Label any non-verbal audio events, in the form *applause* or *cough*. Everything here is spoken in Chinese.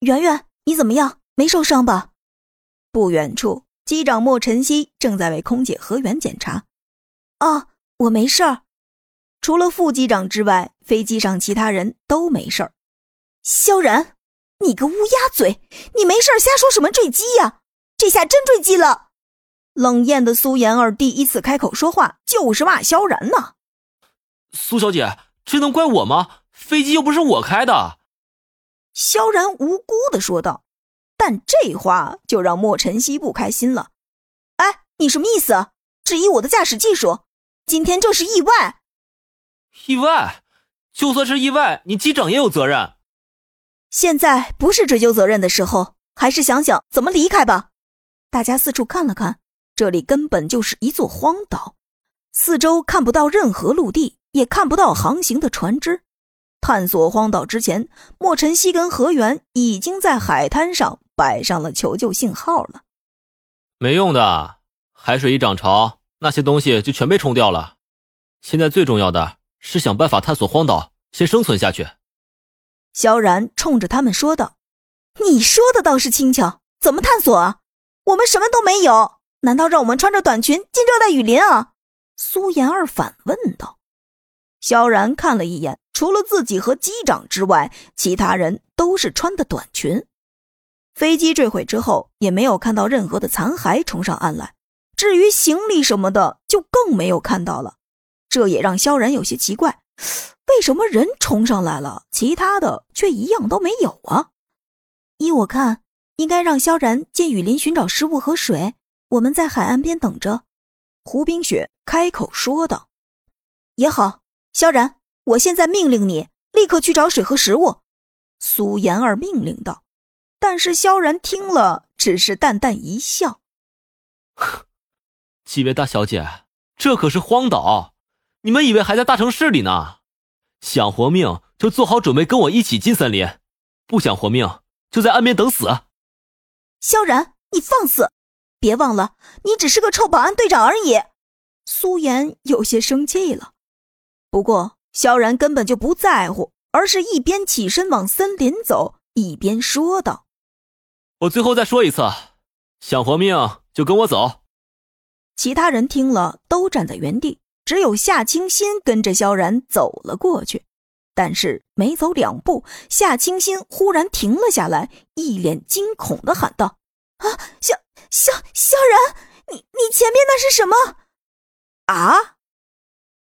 圆圆，你怎么样？没受伤吧？不远处，机长莫晨曦正在为空姐何媛检查。哦，我没事儿。除了副机长之外，飞机上其他人都没事儿。萧然，你个乌鸦嘴，你没事瞎说什么坠机呀？这下真坠机了！冷艳的苏妍儿第一次开口说话，就是骂萧然呢。苏小姐，这能怪我吗？飞机又不是我开的。萧然无辜的说道。但这话就让莫晨曦不开心了。哎，你什么意思？质疑我的驾驶技术？今天这是意外。意外？就算是意外，你机长也有责任。现在不是追究责任的时候，还是想想怎么离开吧。大家四处看了看，这里根本就是一座荒岛，四周看不到任何陆地，也看不到航行的船只。探索荒岛之前，莫晨曦跟何源已经在海滩上摆上了求救信号了。没用的，海水一涨潮，那些东西就全被冲掉了。现在最重要的是想办法探索荒岛，先生存下去。萧然冲着他们说道：“你说的倒是轻巧，怎么探索啊？我们什么都没有，难道让我们穿着短裙进热带雨林啊？”苏妍儿反问道。萧然看了一眼，除了自己和机长之外，其他人都是穿的短裙。飞机坠毁之后，也没有看到任何的残骸冲上岸来，至于行李什么的，就更没有看到了。这也让萧然有些奇怪。为什么人冲上来了，其他的却一样都没有啊？依我看，应该让萧然进雨林寻找食物和水，我们在海岸边等着。胡冰雪开口说道：“也好，萧然，我现在命令你立刻去找水和食物。”苏妍儿命令道。但是萧然听了，只是淡淡一笑：“ *laughs* 几位大小姐，这可是荒岛，你们以为还在大城市里呢？”想活命就做好准备，跟我一起进森林；不想活命就在岸边等死。萧然，你放肆！别忘了，你只是个臭保安队长而已。苏妍有些生气了，不过萧然根本就不在乎，而是一边起身往森林走，一边说道：“我最后再说一次，想活命就跟我走。”其他人听了都站在原地。只有夏清新跟着萧然走了过去，但是没走两步，夏清新忽然停了下来，一脸惊恐的喊道：“啊，萧萧萧然，你你前面那是什么？”啊！